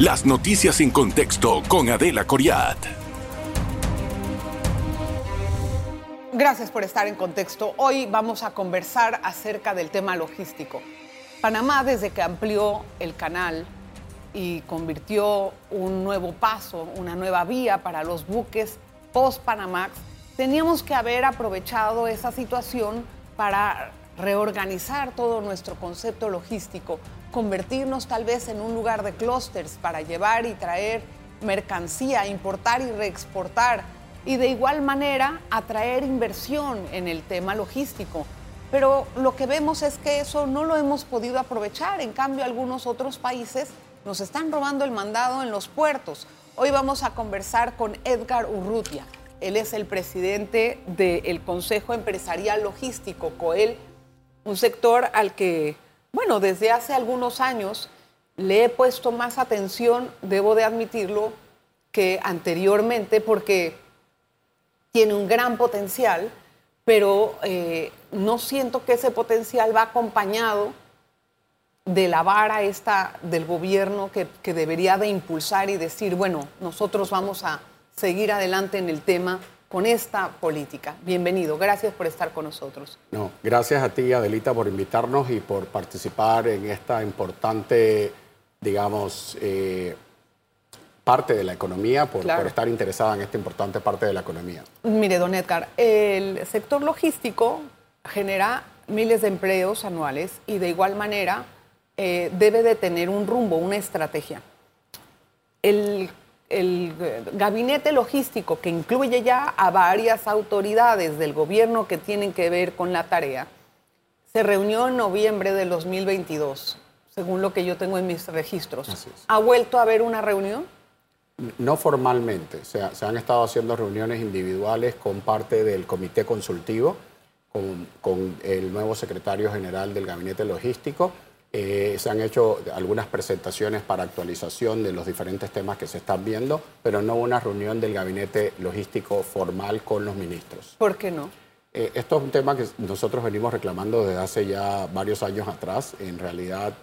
Las noticias en contexto con Adela Coriat. Gracias por estar en contexto. Hoy vamos a conversar acerca del tema logístico. Panamá, desde que amplió el canal y convirtió un nuevo paso, una nueva vía para los buques post-Panamax, teníamos que haber aprovechado esa situación para reorganizar todo nuestro concepto logístico, convertirnos tal vez en un lugar de clústeres para llevar y traer mercancía, importar y reexportar y de igual manera atraer inversión en el tema logístico. Pero lo que vemos es que eso no lo hemos podido aprovechar. En cambio, algunos otros países nos están robando el mandado en los puertos. Hoy vamos a conversar con Edgar Urrutia. Él es el presidente del Consejo Empresarial Logístico, COEL, un sector al que, bueno, desde hace algunos años le he puesto más atención, debo de admitirlo, que anteriormente, porque tiene un gran potencial, pero eh, no siento que ese potencial va acompañado de la vara esta del gobierno que, que debería de impulsar y decir, bueno, nosotros vamos a seguir adelante en el tema con esta política. Bienvenido, gracias por estar con nosotros. No, gracias a ti, Adelita, por invitarnos y por participar en esta importante, digamos, eh, parte de la economía, por, por, estar interesada en esta importante parte de la economía. Mire, don Edgar, el sector logístico genera miles de empleos anuales y de igual manera eh, debe de tener un rumbo, una estrategia. El el gabinete logístico, que incluye ya a varias autoridades del gobierno que tienen que ver con la tarea, se reunió en noviembre del 2022, según lo que yo tengo en mis registros. ¿Ha vuelto a haber una reunión? No formalmente, se, se han estado haciendo reuniones individuales con parte del comité consultivo, con, con el nuevo secretario general del gabinete logístico eh, se han hecho algunas presentaciones para actualización de los diferentes temas que se están viendo, pero no una reunión del gabinete logístico formal con los ministros. ¿Por qué no? Eh, esto es un tema que nosotros venimos reclamando desde hace ya varios años atrás. En realidad,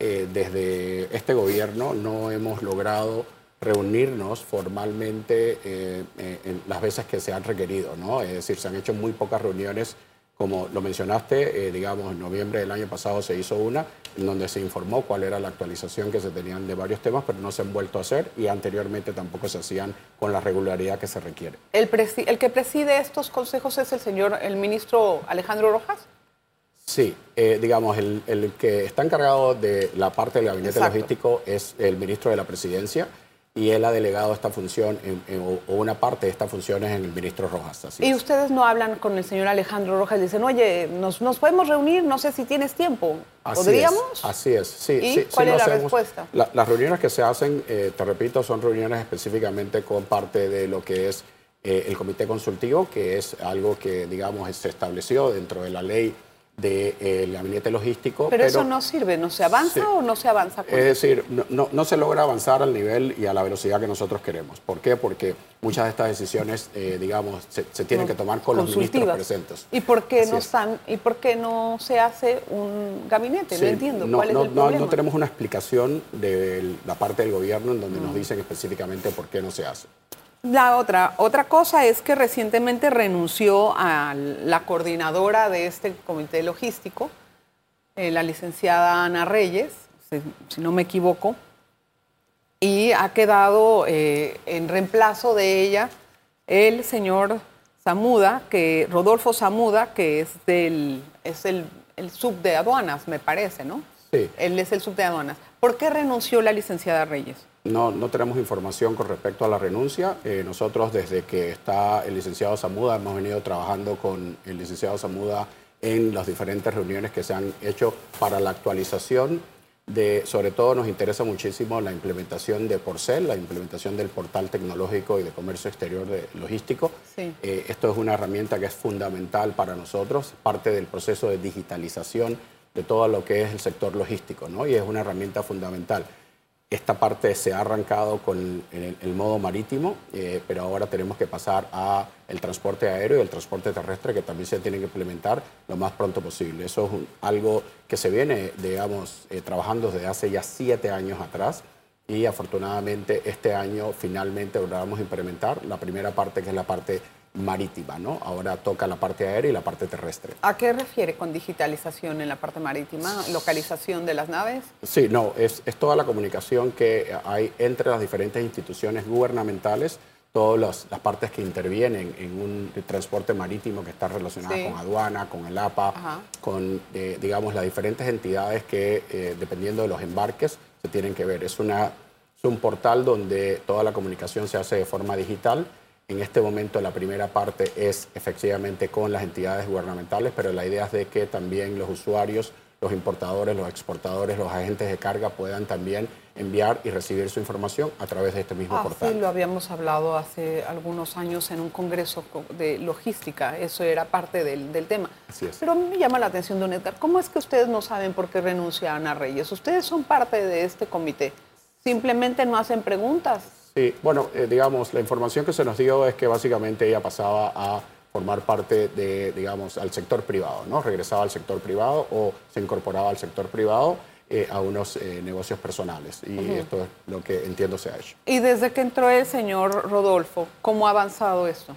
eh, desde este gobierno no hemos logrado reunirnos formalmente en las veces que se han requerido, ¿no? Es decir, se han hecho muy pocas reuniones como lo mencionaste, digamos, en noviembre del año pasado se hizo una en donde se informó cuál era la actualización que se tenían de varios temas, pero no se han vuelto a hacer y anteriormente tampoco se hacían con la regularidad que se requiere. ¿El, el que preside estos consejos es el señor, el ministro Alejandro Rojas? Sí, eh, digamos, el, el, que está encargado de la parte del gabinete logístico es el ministro de la presidencia y él ha delegado esta función o una parte de estas funciones en el ministro Rojas. y ustedes no hablan con el señor Alejandro Rojas y dicen, oye, nos, nos podemos reunir, no sé si tienes tiempo. ¿Podríamos? así es, sí. ¿Y sí, cuál es la respuesta? las reuniones que se hacen, eh, te repito, son reuniones específicamente con parte de lo que es eh, el comité consultivo, que es algo que, digamos, se estableció dentro de la ley del gabinete logístico. Pero, eso no sirve, ¿no se avanza o no se avanza? es decir, no, no, se logra avanzar al nivel y a la velocidad que nosotros queremos. ¿Por qué? Porque muchas de estas decisiones, eh, digamos, se, tienen que tomar con los ministros presentes. ¿Y por qué no están, y por qué no se hace un gabinete? no entiendo. ¿Cuál es el problema? No, tenemos una explicación de la parte del gobierno en donde nos dicen específicamente por qué no se hace. La otra, otra cosa es que recientemente renunció a la coordinadora de este comité logístico, eh, la licenciada Ana Reyes, si, no me equivoco, y ha quedado eh, en reemplazo de ella el señor Zamuda, que, Rodolfo Zamuda, que es, del, es el, el sub de aduanas, me parece, ¿no? Sí. Él es el sub de aduanas. ¿Por qué renunció la licenciada Reyes? No, no tenemos información con respecto a la renuncia. Eh, nosotros desde que está el licenciado Zamuda hemos venido trabajando con el licenciado Zamuda en las diferentes reuniones que se han hecho para la actualización de, sobre todo nos interesa muchísimo la implementación de Porcel, la implementación del portal tecnológico y de comercio exterior de, logístico. Eh, esto es una herramienta que es fundamental para nosotros, parte del proceso de digitalización de todo lo que es el sector logístico, ¿no? Y es una herramienta fundamental. Esta parte se ha arrancado con el, modo marítimo, eh, pero ahora tenemos que pasar a el transporte aéreo y el transporte terrestre que también se tiene que implementar lo más pronto posible. Eso es algo que se viene, digamos, eh, trabajando desde hace ya siete años atrás y afortunadamente este año finalmente logramos implementar la primera parte que es la parte marítima, ¿no? Ahora toca la parte aérea y la parte terrestre. ¿A qué refiere con digitalización en la parte marítima? ¿Localización de las naves? Sí, no, es, es toda la comunicación que hay entre las diferentes instituciones gubernamentales, todas las partes que intervienen en un transporte marítimo que está relacionado con aduana, con el APA, con, eh, digamos, las diferentes entidades que, eh, dependiendo de los embarques, se tienen que ver. Es, una, es un portal donde toda la comunicación se hace de forma digital en este momento la primera parte es efectivamente con las entidades gubernamentales, pero la idea es de que también los usuarios, los importadores, los exportadores, los agentes de carga puedan también enviar y recibir su información a través de este mismo ah, portal. Sí, lo habíamos hablado hace algunos años en un congreso de logística, eso era parte del, del tema. Así es. Pero me llama la atención, don Edgar, ¿cómo es que ustedes no saben por qué renuncia Ana Reyes? Ustedes son parte de este comité, simplemente no hacen preguntas. Sí, bueno, eh, digamos, la información que se nos dio es que básicamente ella pasaba a formar parte de, digamos, al sector privado, ¿no? Regresaba al sector privado o se incorporaba al sector privado eh, a unos eh, negocios personales. Y esto es lo que entiendo se ha hecho. Y desde que entró el señor Rodolfo, ¿cómo ha avanzado esto?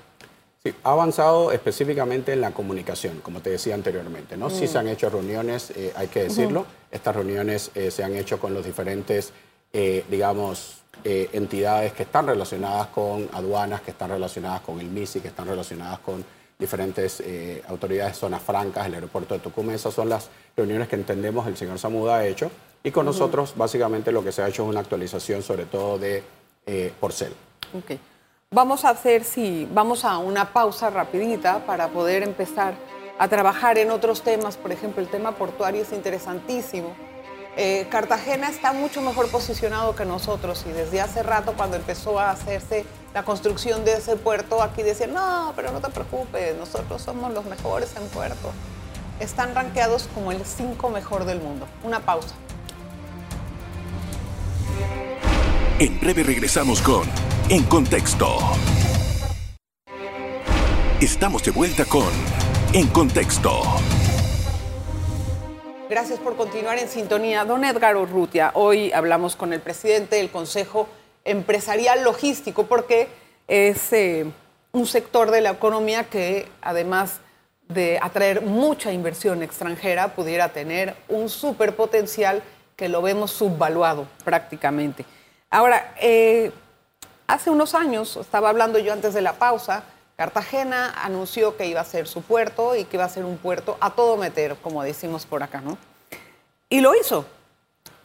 Sí, ha avanzado específicamente en la comunicación, como te decía anteriormente. ¿no? Sí mm. se han hecho reuniones, hay que decirlo. Estas reuniones se han hecho con los diferentes, digamos, eh, entidades que están relacionadas con aduanas, que están relacionadas con el MISI, que están relacionadas con diferentes eh, autoridades, zonas francas, el aeropuerto de Tucumán. Esas son las reuniones que entendemos el señor Samuda ha hecho. Y con nosotros, básicamente, lo que se ha hecho es una actualización, sobre todo de eh, Porcel. Okay. Vamos a hacer, sí, vamos a una pausa rapidita para poder empezar a trabajar en otros temas. Por ejemplo, el tema portuario es interesantísimo eh, Cartagena está mucho mejor posicionado que nosotros y desde hace rato cuando empezó a hacerse la construcción de ese puerto, aquí decían, no, pero no te preocupes, nosotros somos los mejores en puerto. Están rankeados como el 5 mejor del mundo. Una pausa. En breve regresamos con En Contexto. Estamos de vuelta con En Contexto. Gracias por continuar en sintonía. Don Edgar Urrutia, hoy hablamos con el presidente del Consejo Empresarial Logístico porque es eh, un sector de la economía que además de atraer mucha inversión extranjera pudiera tener un superpotencial que lo vemos subvaluado prácticamente. Ahora, eh, hace unos años, estaba hablando yo antes de la pausa, Cartagena anunció que iba a ser su puerto y que iba a ser un puerto a todo meter, como decimos por acá, ¿no? Y lo hizo.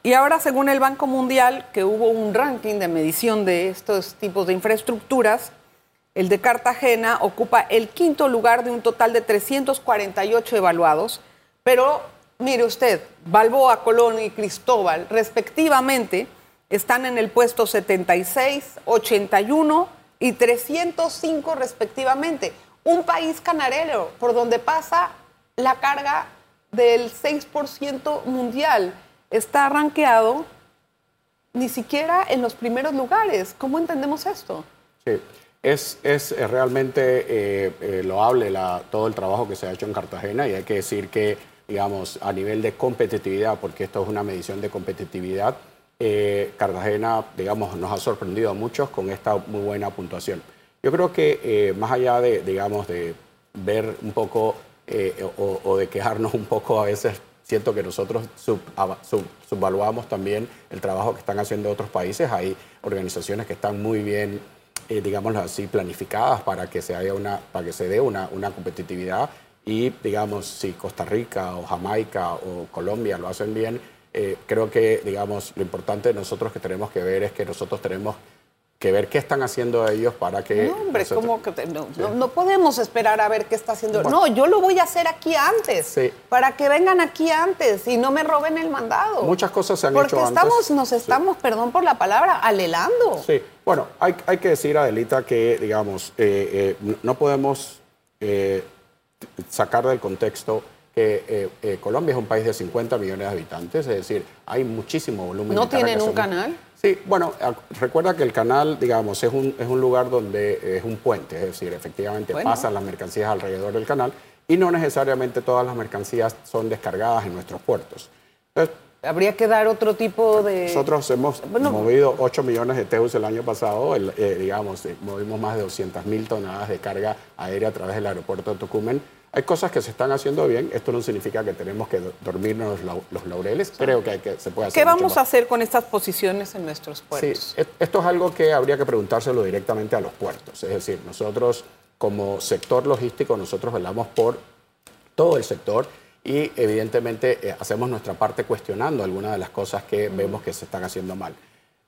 Y ahora, según el Banco Mundial, que hubo un ranking de medición de estos tipos de infraestructuras, el de Cartagena ocupa el quinto lugar de un total de 348 evaluados, pero mire usted, Balboa, Colón y Cristóbal, respectivamente, están en el puesto 76, 81 y 305 respectivamente. Un país canarero por donde pasa la carga del 6% mundial. Está rankeado ni siquiera en los primeros lugares. ¿Cómo entendemos esto? Sí, es, es eh, realmente eh, eh, loable la, todo el trabajo que se ha hecho en Cartagena y hay que decir que, digamos, a nivel de competitividad, porque esto es una medición de competitividad, eh, Cartagena, digamos, nos ha sorprendido a muchos con esta muy buena puntuación. Yo creo que eh, más allá de, digamos, de ver un poco eh, o, de quejarnos un poco a veces, siento que nosotros subvaluamos también el trabajo que están haciendo otros países. Hay organizaciones que están muy bien, digamos así, planificadas para que se, haya una, para que se dé una, una competitividad y, digamos, si Costa Rica o Jamaica o Colombia lo hacen bien, eh, creo que, digamos, lo importante de nosotros que tenemos que ver es que nosotros tenemos que ver qué están haciendo ellos para que... No, hombre, como que no, no, podemos esperar a ver qué está haciendo. no, yo lo voy a hacer aquí antes, para que vengan aquí antes y no me roben el mandado. Muchas cosas se han hecho antes. Porque nos estamos, perdón por la palabra, alelando. Sí, bueno, hay, hay que decir, Adelita, que, digamos, eh, eh, no podemos sacar del contexto que eh, eh, Colombia es un país de 50 millones de habitantes, es decir, hay muchísimo volumen. ¿No tienen un canal? Sí, bueno, recuerda que el canal, digamos, es un, es un lugar donde es un puente, es decir, efectivamente pasan las mercancías alrededor del canal y no necesariamente todas las mercancías son descargadas en nuestros puertos. Entonces, Habría que dar otro tipo de... Nosotros hemos movido 8 millones de TEUs el año pasado, eh, digamos, eh, movimos más de 200 mil toneladas de carga aérea a través del aeropuerto de Tocumen. Hay cosas que se están haciendo bien, esto no significa que tenemos que dormirnos los laureles, creo que, hay que se puede hacer. ¿Qué vamos a hacer con estas posiciones en nuestros puertos? Sí, esto es algo que habría que preguntárselo directamente a los puertos, es decir, nosotros como sector logístico, nosotros velamos por todo el sector y evidentemente eh, hacemos nuestra parte cuestionando algunas de las cosas que vemos que se están haciendo mal.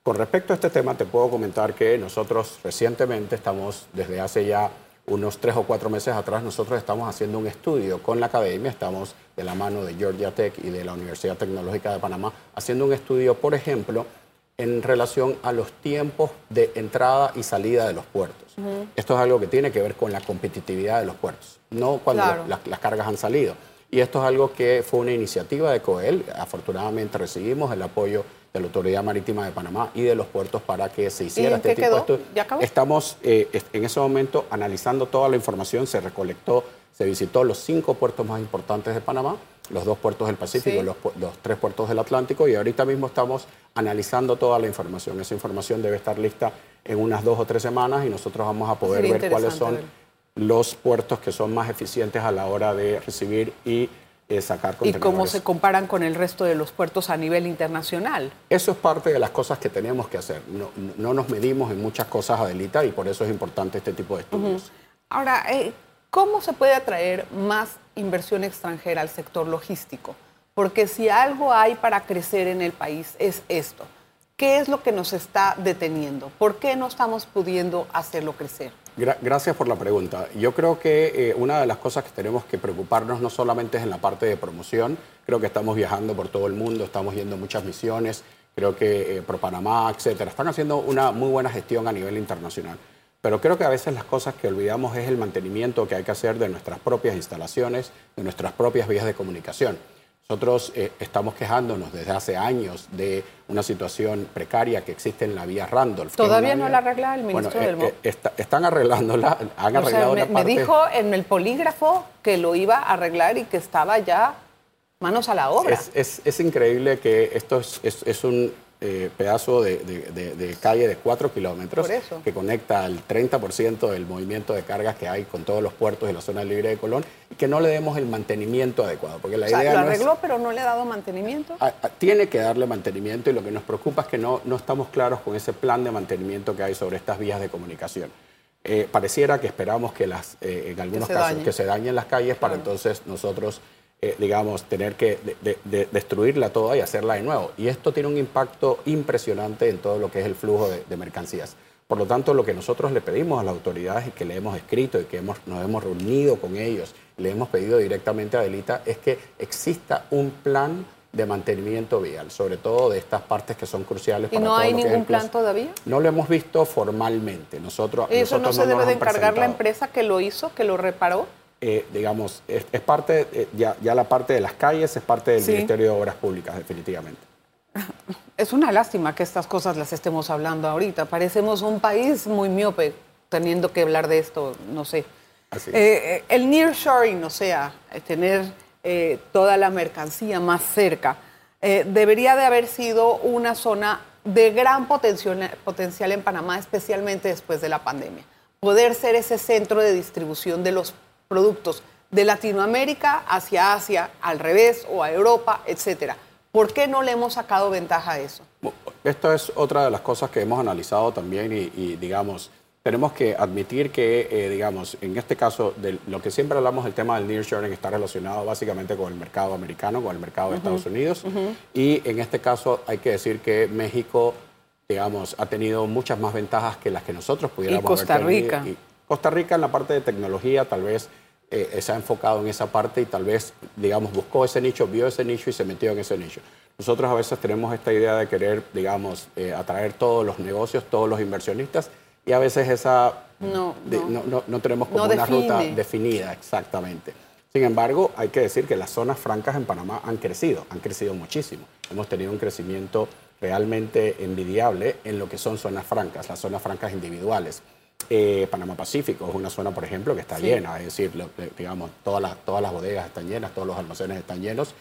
Con respecto a este tema, te puedo comentar que nosotros recientemente estamos, desde hace ya unos tres o cuatro meses atrás, nosotros estamos haciendo un estudio con la academia, estamos de la mano de Georgia Tech y de la Universidad Tecnológica de Panamá, haciendo un estudio, por ejemplo, en relación a los tiempos de entrada y salida de los puertos. Esto es algo que tiene que ver con la competitividad de los puertos, no cuando las cargas han salido. Y esto es algo que fue una iniciativa de COEL. Afortunadamente recibimos el apoyo de la Autoridad Marítima de Panamá y de los puertos para que se hiciera este tipo de ¿Ya acabó? Estamos eh, en ese momento analizando toda la información, se recolectó, se visitó los cinco puertos más importantes de Panamá, los dos puertos del Pacífico, los, los, tres puertos del Atlántico y ahorita mismo estamos analizando toda la información. Esa información debe estar lista en unas dos o tres semanas y nosotros vamos a poder ver cuáles son los puertos que son más eficientes a la hora de recibir y eh, sacar contenedores. ¿Y cómo se comparan con el resto de los puertos a nivel internacional? Eso es parte de las cosas que tenemos que hacer. No, nos medimos en muchas cosas, Adelita, y por eso es importante este tipo de estudios. Ahora, eh, ¿cómo se puede atraer más inversión extranjera al sector logístico? Porque si algo hay para crecer en el país es esto. ¿Qué es lo que nos está deteniendo? ¿Por qué no estamos pudiendo hacerlo crecer? Gracias por la pregunta. Yo creo que eh, una de las cosas que tenemos que preocuparnos no solamente es en la parte de promoción, creo que estamos viajando por todo el mundo, estamos yendo muchas misiones, creo que eh, Panamá, etcétera, están haciendo una muy buena gestión a nivel internacional. Pero creo que a veces las cosas que olvidamos es el mantenimiento que hay que hacer de nuestras propias instalaciones, de nuestras propias vías de comunicación. Nosotros eh, estamos quejándonos desde hace años de una situación precaria que existe en la vía Randolph. ¿Todavía no la arregla el ministro del MOP? Eh, están arreglándola, han arreglado me, me dijo en el polígrafo que lo iba a arreglar y que estaba ya manos a la obra. Es, increíble que esto es un eh, pedazo de, calle de 4 kilómetros que conecta al 30% del movimiento de cargas que hay con todos los puertos de la zona libre de Colón y que no le demos el mantenimiento adecuado. Porque la idea lo arregló, pero no le ha dado mantenimiento. tiene que darle mantenimiento y lo que nos preocupa es que no, no estamos claros con ese plan de mantenimiento que hay sobre estas vías de comunicación. Eh, pareciera que esperamos que las, eh, en algunos casos, que se dañen las calles para entonces nosotros eh, digamos, tener que destruirla toda y hacerla de nuevo. Y esto tiene un impacto impresionante en todo lo que es el flujo de, mercancías. Por lo tanto, lo que nosotros le pedimos a las autoridades y que le hemos escrito y que hemos, nos hemos reunido con ellos, le hemos pedido directamente a Delita, es que exista un plan de mantenimiento vial, sobre todo de estas partes que son cruciales. ¿Y no hay ningún plan todavía? No lo hemos visto formalmente. Nosotros, ¿Eso no se debe de encargar la empresa que lo hizo, que lo reparó? Eh, digamos, es, parte, eh, ya, ya, la parte de las calles es parte del Ministerio de Obras Públicas, definitivamente. Es una lástima que estas cosas las estemos hablando ahorita. Parecemos un país muy miope teniendo que hablar de esto, no sé. Así eh, el nearshoring, o sea, tener toda la mercancía más cerca, debería de haber sido una zona de gran potencial, potencial en Panamá, especialmente después de la pandemia. Poder ser ese centro de distribución de los productos de Latinoamérica hacia Asia, al revés, o a Europa, etcétera. ¿Por qué no le hemos sacado ventaja a eso? Esto es otra de las cosas que hemos analizado también y, digamos, tenemos que admitir que, eh, digamos, en este caso, de lo que siempre hablamos, el tema del nearshoring está relacionado básicamente con el mercado americano, con el mercado de Estados Unidos. Y en este caso hay que decir que México, digamos, ha tenido muchas más ventajas que las que nosotros pudiéramos y Costa Rica. Costa Rica en la parte de tecnología tal vez eh, se ha enfocado en esa parte y tal vez, digamos, buscó ese nicho, vio ese nicho y se metió en ese nicho. Nosotros a veces tenemos esta idea de querer, digamos, eh, atraer todos los negocios, todos los inversionistas y a veces esa no, no. tenemos como una ruta definida exactamente. Sin embargo, hay que decir que las zonas francas en Panamá han crecido, han crecido muchísimo. Hemos tenido un crecimiento realmente envidiable en lo que son zonas francas, las zonas francas individuales. Eh, Panamá Pacífico es una zona, por ejemplo, que está llena, es decir, digamos, todas las, todas las bodegas están llenas, todos los almacenes están llenos.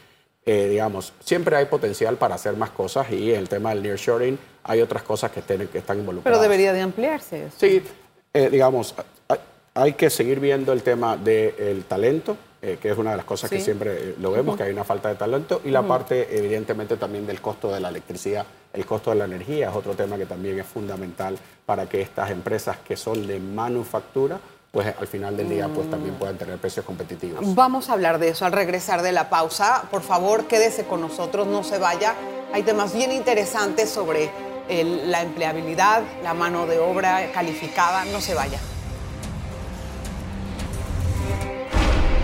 eh, digamos, siempre hay potencial para hacer más cosas y en el tema del nearshoring hay otras cosas que, tienen, que están involucradas. Pero debería de ampliarse. Sí, eh, digamos, hay que seguir viendo el tema del talento, eh, que es una de las cosas que siempre lo vemos, que hay una falta de talento, y la parte, evidentemente, también del costo de la electricidad, el costo de la energía es otro tema que también es fundamental para que estas empresas que son de manufactura pues al final del día pues también pueden tener precios competitivos. Vamos a hablar de eso al regresar de la pausa. Por favor, quédese con nosotros, no se vaya. Hay temas bien interesantes sobre la empleabilidad, la mano de obra calificada, no se vaya.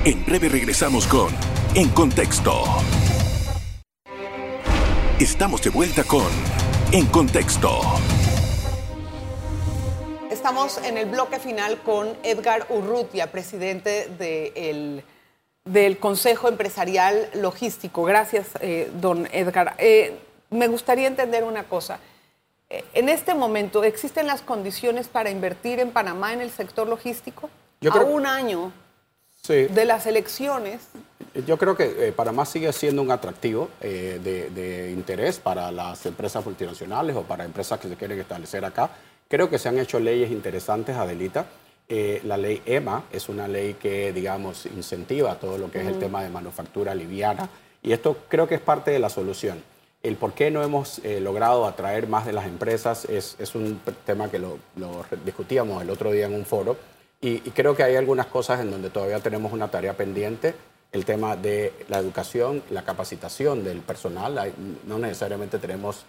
En breve regresamos con En Contexto. Estamos de vuelta con En Contexto. Estamos en el bloque final con Edgar Urrutia, presidente del Consejo Empresarial Logístico. Gracias, eh, don Edgar. Eh, me gustaría entender una cosa. Eh, en este momento, ¿existen las condiciones para invertir en Panamá en el sector logístico? a un año de las elecciones. Yo creo que Panamá sigue siendo un atractivo de, de interés para las empresas multinacionales o para empresas que se quieren establecer acá. Creo que se han hecho leyes interesantes, Adelita. Eh, la ley EMA es una ley que, digamos, incentiva todo lo que es el tema de manufactura liviana. Y esto creo que es parte de la solución. El por qué no hemos eh, logrado atraer más de las empresas es, un tema que lo, discutíamos el otro día en un foro. Y, y, creo que hay algunas cosas en donde todavía tenemos una tarea pendiente. El tema de la educación, la capacitación del personal. no necesariamente tenemos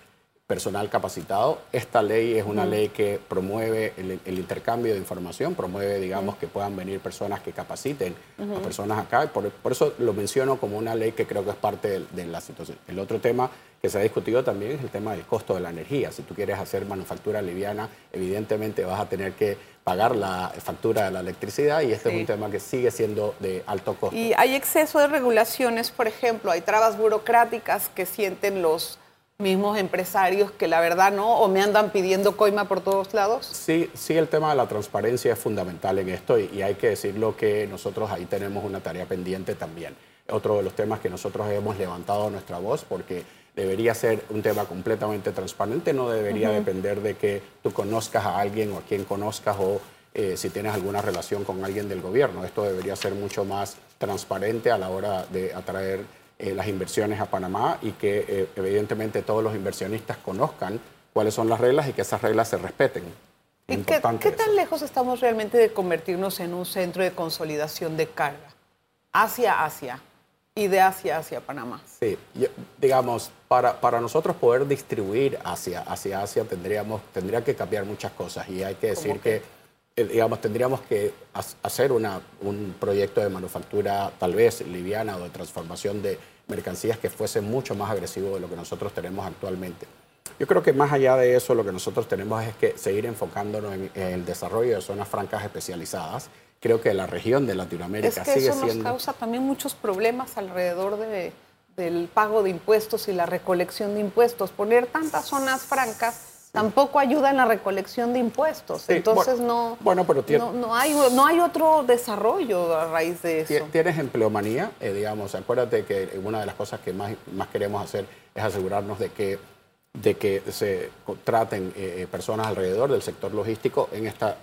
personal capacitado. Esta ley es una ley que promueve el, intercambio de información, promueve, digamos, que puedan venir personas que capaciten a personas acá. Por, por, eso lo menciono como una ley que creo que es parte de, la situación. El otro tema que se ha discutido también es el tema del costo de la energía. Si tú quieres hacer manufactura liviana, evidentemente vas a tener que pagar la factura de la electricidad y este es un tema que sigue siendo de alto costo. Y hay exceso de regulaciones, por ejemplo, hay trabas burocráticas que sienten los mismos empresarios que la verdad no, o me andan pidiendo coima por todos lados? Sí, sí, el tema de la transparencia es fundamental en esto y, hay que decirlo que nosotros ahí tenemos una tarea pendiente también. Otro de los temas que nosotros hemos levantado nuestra voz porque debería ser un tema completamente transparente, no debería depender de que tú conozcas a alguien o a quien conozcas o eh, si tienes alguna relación con alguien del gobierno. Esto debería ser mucho más transparente a la hora de atraer eh, las inversiones a Panamá y que eh, evidentemente todos los inversionistas conozcan cuáles son las reglas y que esas reglas se respeten. ¿Y qué, tan lejos estamos realmente de convertirnos en un centro de consolidación de carga? Hacia Asia y de Asia hacia Panamá. Sí, digamos, para, para nosotros poder distribuir hacia, hacia Asia tendríamos, tendría que cambiar muchas cosas y hay que decir que eh, digamos, tendríamos que hacer una, un proyecto de manufactura tal vez liviana o de transformación de mercancías que fuese mucho más agresivo de lo que nosotros tenemos actualmente. Yo creo que más allá de eso, lo que nosotros tenemos es que seguir enfocándonos en, el desarrollo de zonas francas especializadas. Creo que la región de Latinoamérica es que sigue eso siendo... nos causa también muchos problemas alrededor de, del pago de impuestos y la recolección de impuestos. Poner tantas zonas francas tampoco ayuda en la recolección de impuestos. Entonces no, bueno, pero no, hay, no hay otro desarrollo a raíz de eso. Tienes empleomanía, eh, digamos, acuérdate que una de las cosas que más, más queremos hacer es asegurarnos de que, de que se contraten eh, eh, personas alrededor del sector logístico en esta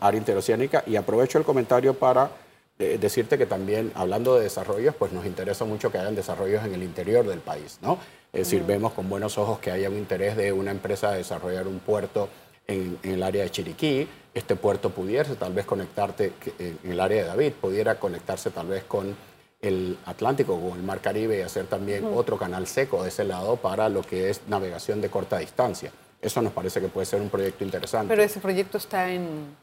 área interoceánica. Y aprovecho el comentario para decirte que también, hablando de desarrollos, pues nos interesa mucho que hayan desarrollos en el interior del país, ¿no? Es decir, vemos con buenos ojos que haya un interés de una empresa de desarrollar un puerto en, el área de Chiriquí. Este puerto pudiese tal vez conectarte en el área de David, pudiera conectarse tal vez con el Atlántico, con el Mar Caribe y hacer también otro canal seco de ese lado para lo que es navegación de corta distancia. Eso nos parece que puede ser un proyecto interesante. Pero ese proyecto está en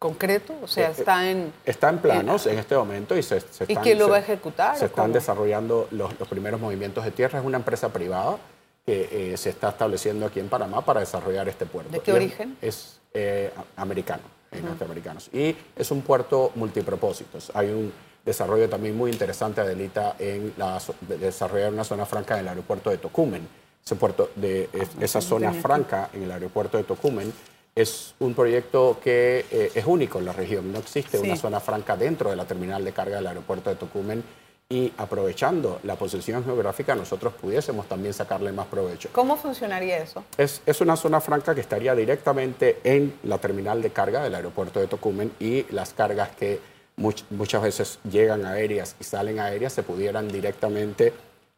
concreto? O sea, eh, está en... Está en planos en, este momento y se, están... ¿Y quién lo va a ejecutar? Se, están desarrollando los, primeros movimientos de tierra. Es una empresa privada que eh, se está estableciendo aquí en Panamá para desarrollar este puerto. ¿De qué origen? Es, eh, americano, norteamericanos. Y es un puerto multipropósitos. Hay un desarrollo también muy interesante, Adelita, en la, de desarrollar una zona franca en el aeropuerto de Tocumen. Ese puerto de, ah, esa zona franca en el aeropuerto de Tocumen es un proyecto que eh, es único en la región. No existe una zona franca dentro de la terminal de carga del aeropuerto de Tocumen y aprovechando la posición geográfica nosotros pudiésemos también sacarle más provecho. ¿Cómo funcionaría eso? Es, es, una zona franca que estaría directamente en la terminal de carga del aeropuerto de Tocumen y las cargas que muchas veces llegan aéreas y salen aéreas se pudieran directamente,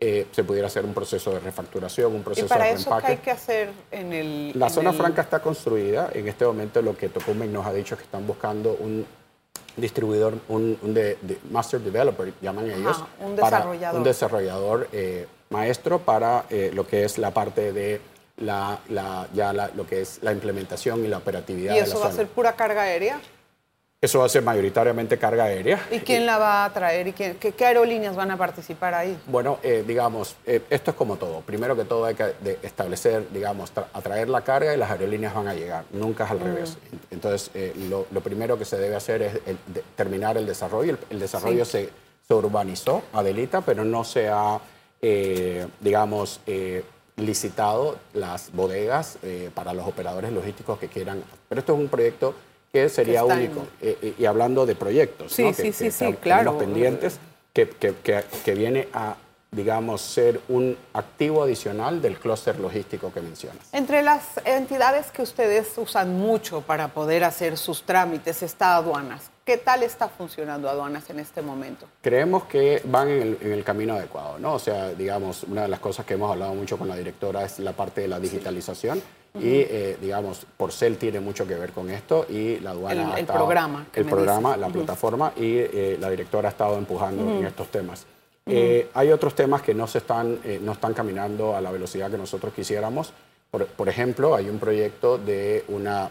eh, se pudiera hacer un proceso de refacturación, un proceso ¿Y para de eso qué hay que hacer en el...? La en zona el- franca está construida. En este momento lo que Tocumen nos ha dicho es que están buscando un distribuidor, un, un de- de- master developer, llaman ellos. un para- desarrollador. un desarrollador eh, maestro para eh, lo que es la parte de la, la- ya la- lo que es la implementación y la operatividad ¿Y de la eso va a ser pura carga aérea? Eso va a ser mayoritariamente carga aérea. ¿Y quién la va a traer? ¿Y quién- qué, qué aerolíneas van a participar ahí? Bueno, eh, digamos, eh, esto es como todo. Primero que todo hay que de- establecer, digamos, tra- atraer la carga y las aerolíneas van a llegar. Nunca es al revés. Entonces, eh, lo, lo primero que se debe hacer es el- de- terminar el desarrollo. El, el desarrollo se, se urbanizó, Adelita, pero no se ha, eh, digamos, licitado las bodegas para los operadores logísticos que quieran. Pero esto es un proyecto que sería único. Eh, y hablando de proyectos, Sí, ¿no? sí, que, sí, que sí, claro. pendientes, que, que- que- que viene a, digamos, ser un activo adicional del clúster logístico que mencionas. Entre las entidades que ustedes usan mucho para poder hacer sus trámites está aduanas. ¿Qué tal está funcionando aduanas en este momento? Creemos que van en el, en el camino adecuado, ¿no? O sea, digamos, una de las cosas que hemos hablado mucho con la directora es la parte de la digitalización y, eh, digamos, Porcel tiene mucho que ver con esto y la aduana El- ha el estado- programa el programa, dices. la plataforma y eh, la directora ha estado empujando en estos temas. Eh, hay otros temas que no se están, eh, no están caminando a la velocidad que nosotros quisiéramos. Por, por ejemplo, hay un proyecto de una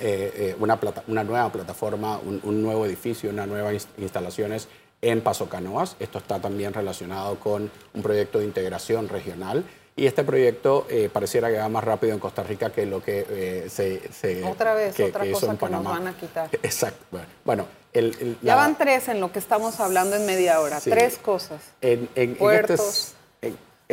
eh, eh, una, plata- una nueva plataforma, un, un nuevo edificio, unas nuevas ins- instalaciones en Paso Canoas. Esto está también relacionado con un proyecto de integración regional. Y este proyecto eh, pareciera que va más rápido en Costa Rica que lo que eh, se, se- Otra vez, que- otra que cosa en que nos van a quitar. Exacto. Bueno, el- Ya van tres en lo que estamos hablando en media hora. Sí. Tres cosas. en, en- en Puertos. este,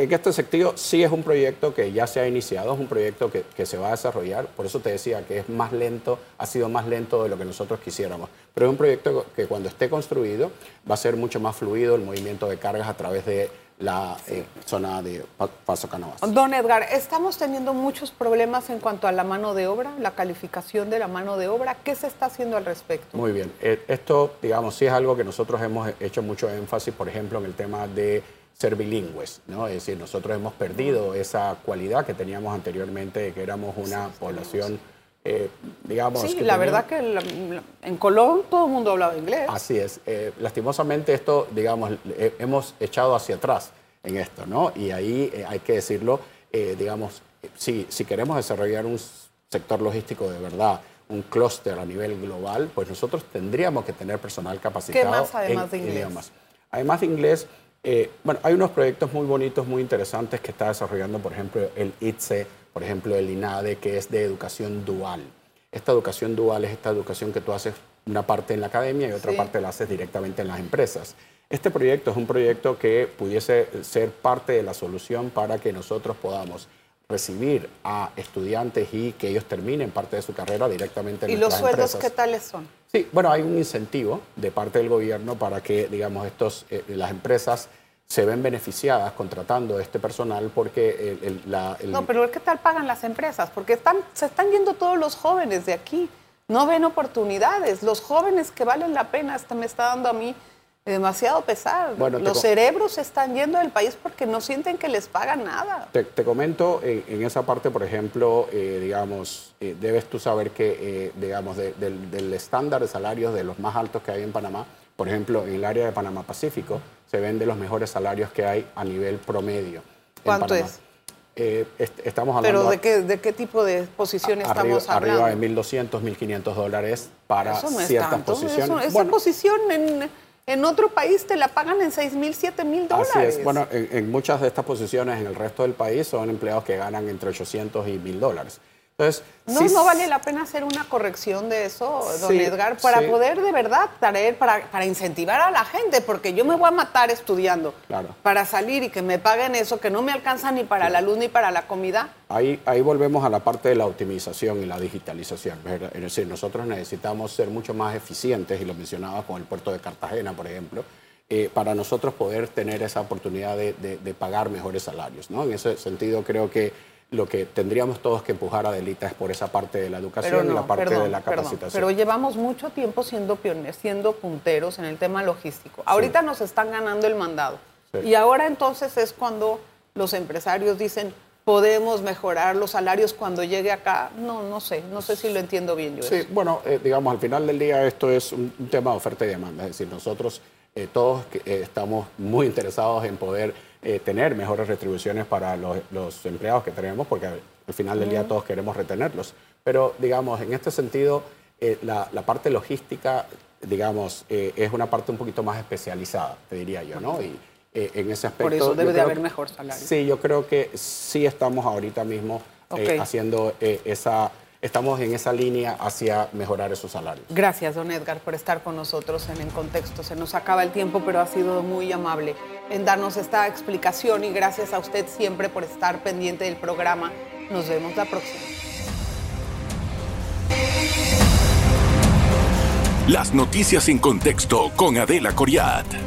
en- en este sentido, sí es un proyecto que ya se ha iniciado, es un proyecto que, que se va a desarrollar. Por eso te decía que es más lento, ha sido más lento de lo que nosotros quisiéramos. Pero es un proyecto que cuando esté construido va a ser mucho más fluido el movimiento de cargas a través de la eh, zona de Pa- Paso Canoas. Don Edgar, estamos teniendo muchos problemas en cuanto a la mano de obra, la calificación de la mano de obra. ¿Qué se está haciendo al respecto? Muy bien. Eh, Esto, digamos, sí es algo que nosotros hemos hecho mucho énfasis, por ejemplo, en el tema de ser bilingües, ¿no? Es decir, nosotros hemos perdido esa cualidad que teníamos anteriormente, de que éramos una población, eh, digamos... Sí, que la tenía- verdad que la- la- en Colón todo el mundo hablaba inglés. Así es. Eh, lastimosamente esto, digamos, eh, hemos echado hacia atrás en esto, ¿no? Y ahí eh, hay que decirlo, eh, digamos, si, si queremos desarrollar un sector logístico de verdad, un clúster a nivel global, pues nosotros tendríamos que tener personal capacitado más además en de inglés? idiomas. Además de inglés, eh, bueno, hay unos proyectos muy bonitos, muy interesantes que está desarrollando, por ejemplo, el ITSE, por ejemplo, el INADE, que es de educación dual. Esta educación dual es esta educación que tú haces una parte en la academia y otra Sí. parte la haces directamente en las empresas. Este proyecto es un proyecto que pudiese ser parte de la solución para que nosotros podamos recibir a estudiantes y que ellos terminen parte de su carrera directamente en ¿Y los sueldos empresas. qué tales son? Sí, bueno, hay un incentivo de parte del gobierno para que, digamos, estos, eh, las empresas se ven beneficiadas contratando este personal porque el, el- la, el- No, pero ¿qué tal pagan las empresas? Porque están, se están yendo todos los jóvenes de aquí. No ven oportunidades. Los jóvenes que valen la pena, hasta me está dando a mí demasiado pesar. Bueno, los cerebros se están yendo del país porque no sienten que les pagan nada. Te, te comento, en, en esa parte, por ejemplo, eh, digamos, eh, debes tú saber que, eh, digamos, de- del, del estándar de salarios de los más altos que hay en Panamá, por ejemplo, en el área de Panamá Pacífico, se ven de los mejores salarios que hay a nivel promedio. ¿Cuánto es? Eh, est- estamos hablando Pero ¿de qué, de qué tipo de posición arriba, estamos hablando? arriba de 1.200, 1.500 dólares para Eso no es ciertas tanto. posiciones. Eso- esa Bueno, posición en, en otro país te la pagan en 6 mil, 7 mil dólares. Así es. Bueno, en, en muchas de estas posiciones en el resto del país son empleados que ganan entre 800 y 1.000 dólares. Entonces, ¿No, sí no vale la pena hacer una corrección de eso, don Sí, Edgar, para sí. poder de verdad traer, para, para incentivar a la gente? Porque yo me voy a matar estudiando Claro. para salir y que me paguen eso, que no me alcanza ni para la luz ni para la comida. Ahí, ahí volvemos a la parte de la optimización y la digitalización. ¿verdad? Es decir, nosotros necesitamos ser mucho más eficientes, y lo mencionaba con el puerto de Cartagena, por ejemplo, eh, para nosotros poder tener esa oportunidad de, pagar mejores salarios. ¿no? En ese sentido, creo que lo que tendríamos todos que empujar a Delita es por esa parte de la educación y la parte de la capacitación. pero llevamos mucho tiempo siendo pioneros, siendo punteros en el tema logístico. Ahorita nos están ganando el mandado. Y ahora entonces es cuando los empresarios dicen, podemos mejorar los salarios cuando llegue acá. No, no sé, no sé si lo entiendo bien yo. Sí, bueno, eh, digamos, al final del día esto es un, un tema de oferta y demanda. Es decir, nosotros eh, todos eh, estamos muy interesados en poder eh, tener mejores retribuciones para los, empleados que tenemos, porque al final del día todos queremos retenerlos. Pero, digamos, en este sentido, la, parte logística, digamos, es una parte un poquito más especializada, te diría yo, ¿no? Y en ese aspecto... Por eso debe de haber mejor salario. Sí, yo creo que sí estamos ahorita mismo haciendo esa estamos en esa línea hacia mejorar esos salarios. Gracias, don Edgar, por estar con nosotros en el contexto. Se nos acaba el tiempo, pero ha sido muy amable en darnos esta explicación y gracias a usted siempre por estar pendiente del programa. Nos vemos la próxima. Las noticias en contexto con Adela Coriat.